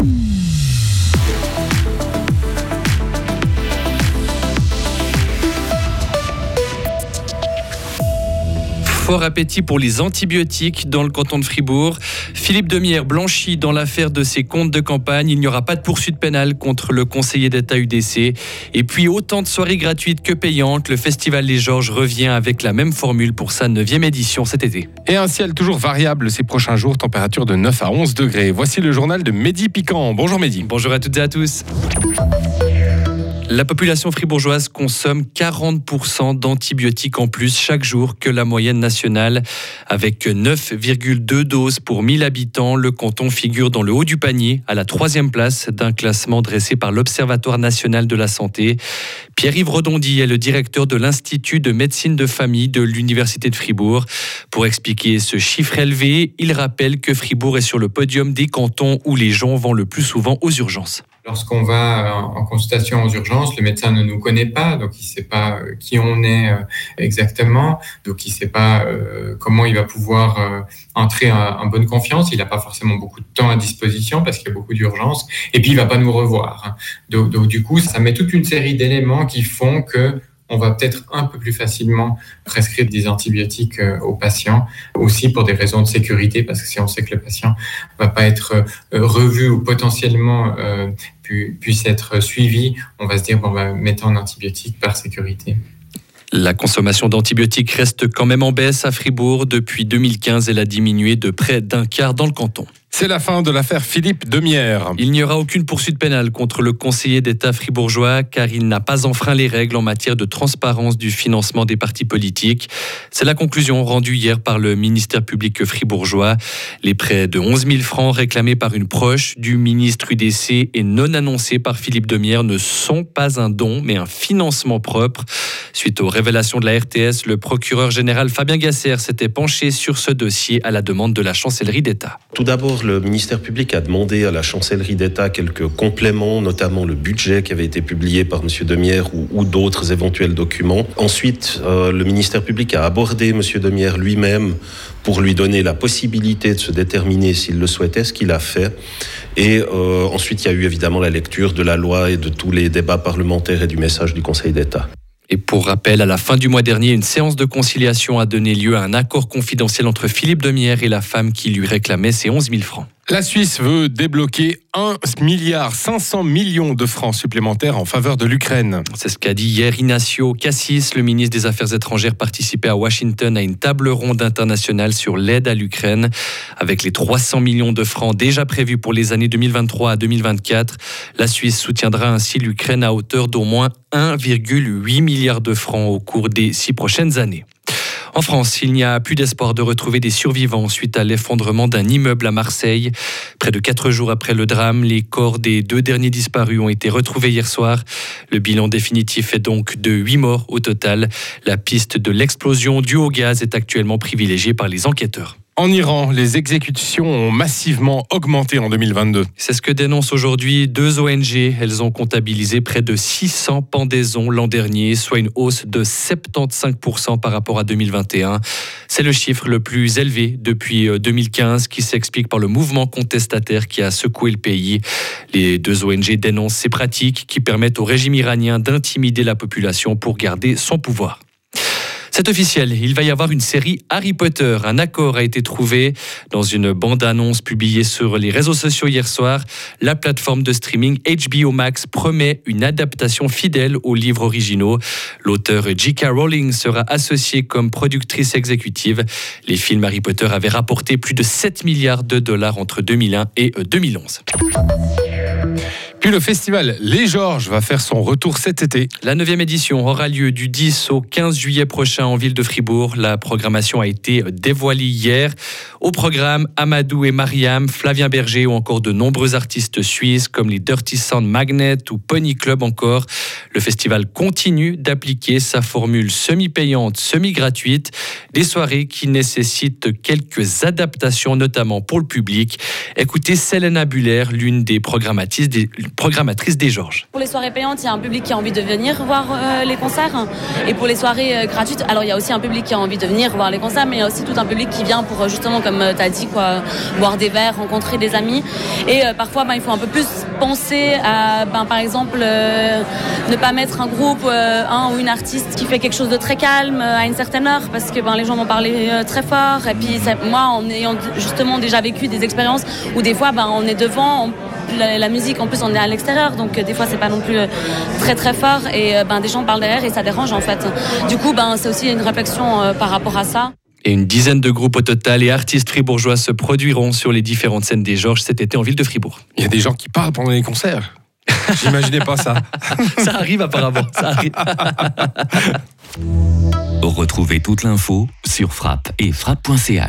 Mm. Fort appétit pour les antibiotiques dans le canton de Fribourg. Philippe Demière blanchit dans l'affaire de ses comptes de campagne. Il n'y aura pas de poursuite pénale contre le conseiller d'État UDC. Et puis autant de soirées gratuites que payantes. Le Festival Les Georges revient avec la même formule pour sa 9e édition cet été. Et un ciel toujours variable ces prochains jours, température de 9 à 11 degrés. Voici le journal de Mehdi Piquant. Bonjour Mehdi. Bonjour à toutes et à tous. La population fribourgeoise consomme 40% d'antibiotiques en plus chaque jour que la moyenne nationale. Avec 9,2 doses pour 1000 habitants, le canton figure dans le haut du panier, à la troisième place d'un classement dressé par l'Observatoire national de la santé. Pierre-Yves Redondy est le directeur de l'Institut de médecine de famille de l'Université de Fribourg. Pour expliquer ce chiffre élevé, il rappelle que Fribourg est sur le podium des cantons où les gens vont le plus souvent aux urgences. Lorsqu'on va en consultation aux urgences, le médecin ne nous connaît pas, donc il ne sait pas euh, qui on est euh, exactement, donc il ne sait pas euh, comment il va pouvoir entrer en, bonne confiance. Il n'a pas forcément beaucoup de temps à disposition parce qu'il y a beaucoup d'urgences, et puis il ne va pas nous revoir. Donc du coup, ça met toute une série d'éléments qui font que on va peut-être un peu plus facilement prescrire des antibiotiques euh, aux patients, aussi pour des raisons de sécurité, parce que si on sait que le patient va pas être euh, revu ou potentiellement euh, puisse être suivi, on va se dire, bon, on va mettre en antibiotique par sécurité. La consommation d'antibiotiques reste quand même en baisse à Fribourg. Depuis 2015, elle a diminué de près d'un quart dans le canton. C'est la fin de l'affaire Philippe Demière. Il n'y aura aucune poursuite pénale contre le conseiller d'État fribourgeois car il n'a pas enfreint les règles en matière de transparence du financement des partis politiques. C'est la conclusion rendue hier par le ministère public fribourgeois. Les près de 11 000 francs réclamés par une proche du ministre UDC et non annoncés par Philippe Demière ne sont pas un don mais un financement propre. Suite aux révélations de la RTS, le procureur général Fabien Gasser s'était penché sur ce dossier à la demande de la chancellerie d'État. Tout d'abord, le ministère public a demandé à la chancellerie d'État quelques compléments, notamment le budget qui avait été publié par M. Demière ou, d'autres éventuels documents. Ensuite, euh, le ministère public a abordé M. Demière lui-même pour lui donner la possibilité de se déterminer s'il le souhaitait, ce qu'il a fait. Et euh, ensuite, il y a eu évidemment la lecture de la loi et de tous les débats parlementaires et du message du Conseil d'État. Et pour rappel, à la fin du mois dernier, une séance de conciliation a donné lieu à un accord confidentiel entre Philippe Demière et la femme qui lui réclamait ses 11 000 francs. La Suisse veut débloquer 1 milliard 500 millions de francs supplémentaires en faveur de l'Ukraine. C'est ce qu'a dit hier Ignacio Cassis, le ministre des Affaires étrangères, participé à Washington à une table ronde internationale sur l'aide à l'Ukraine. Avec les 300 millions de francs déjà prévus pour les années 2023 à 2024, la Suisse soutiendra ainsi l'Ukraine à hauteur d'au moins 1,8 milliard de francs au cours des six prochaines années. En France, il n'y a plus d'espoir de retrouver des survivants suite à l'effondrement d'un immeuble à Marseille. Près de quatre jours après le drame, les corps des deux derniers disparus ont été retrouvés hier soir. Le bilan définitif est donc de huit morts au total. La piste de l'explosion due au gaz est actuellement privilégiée par les enquêteurs. En Iran, les exécutions ont massivement augmenté en 2022. C'est ce que dénoncent aujourd'hui deux ONG. Elles ont comptabilisé près de 600 pendaisons l'an dernier, soit une hausse de 75% par rapport à 2021. C'est le chiffre le plus élevé depuis 2015 euh, qui s'explique par le mouvement contestataire qui a secoué le pays. Les deux ONG dénoncent ces pratiques qui permettent au régime iranien d'intimider la population pour garder son pouvoir. C'est officiel, il va y avoir une série Harry Potter. Un accord a été trouvé dans une bande-annonce publiée sur les réseaux sociaux hier soir. La plateforme de streaming HBO Max promet une adaptation fidèle aux livres originaux. L'auteur J.K. Rowling sera associée comme productrice exécutive. Les films Harry Potter avaient rapporté plus de 7 milliards de dollars entre 2001 et 2011. Puis le festival Les Georges va faire son retour cet été. La 9 édition aura lieu du 10 au 15 juillet prochain en ville de Fribourg. La programmation a été dévoilée hier. Au programme, Amadou et Mariam, Flavien Berger ou encore de nombreux artistes suisses comme les Dirty Sound Magnet ou Pony Club encore. Le festival continue d'appliquer sa formule semi-payante, semi-gratuite. Des soirées qui nécessitent quelques adaptations, notamment pour le public. Écoutez Selena Buller, l'une des programmatrices des programmatrice des Georges. Pour les soirées payantes, il y a un public qui a envie de venir voir euh, les concerts. Et pour les soirées euh, gratuites, alors il y a aussi un public qui a envie de venir voir les concerts, mais il y a aussi tout un public qui vient pour justement, comme tu as dit, quoi, boire des verres, rencontrer des amis. Et parfois, ben, il faut un peu plus penser à, ben, par exemple, ne pas mettre un groupe, un ou une artiste qui fait quelque chose de très calme à une certaine heure, parce que ben, les gens vont parler très fort. Et puis moi, en ayant justement déjà vécu des expériences où des fois, on est devant, la, musique, en plus, on est à l'extérieur, donc euh, des fois, c'est pas non plus euh, très très fort et euh, ben, des gens parlent derrière et ça dérange en fait. Du coup, ben, c'est aussi une réflexion par rapport à ça. Et une dizaine de groupes au total et artistes fribourgeois se produiront sur les différentes scènes des Georges cet été en ville de Fribourg. Il y a des gens qui parlent pendant les concerts. J'imaginais pas ça. ça arrive apparemment. Ça arrive. Retrouvez toute l'info sur frappe et frappe.ch.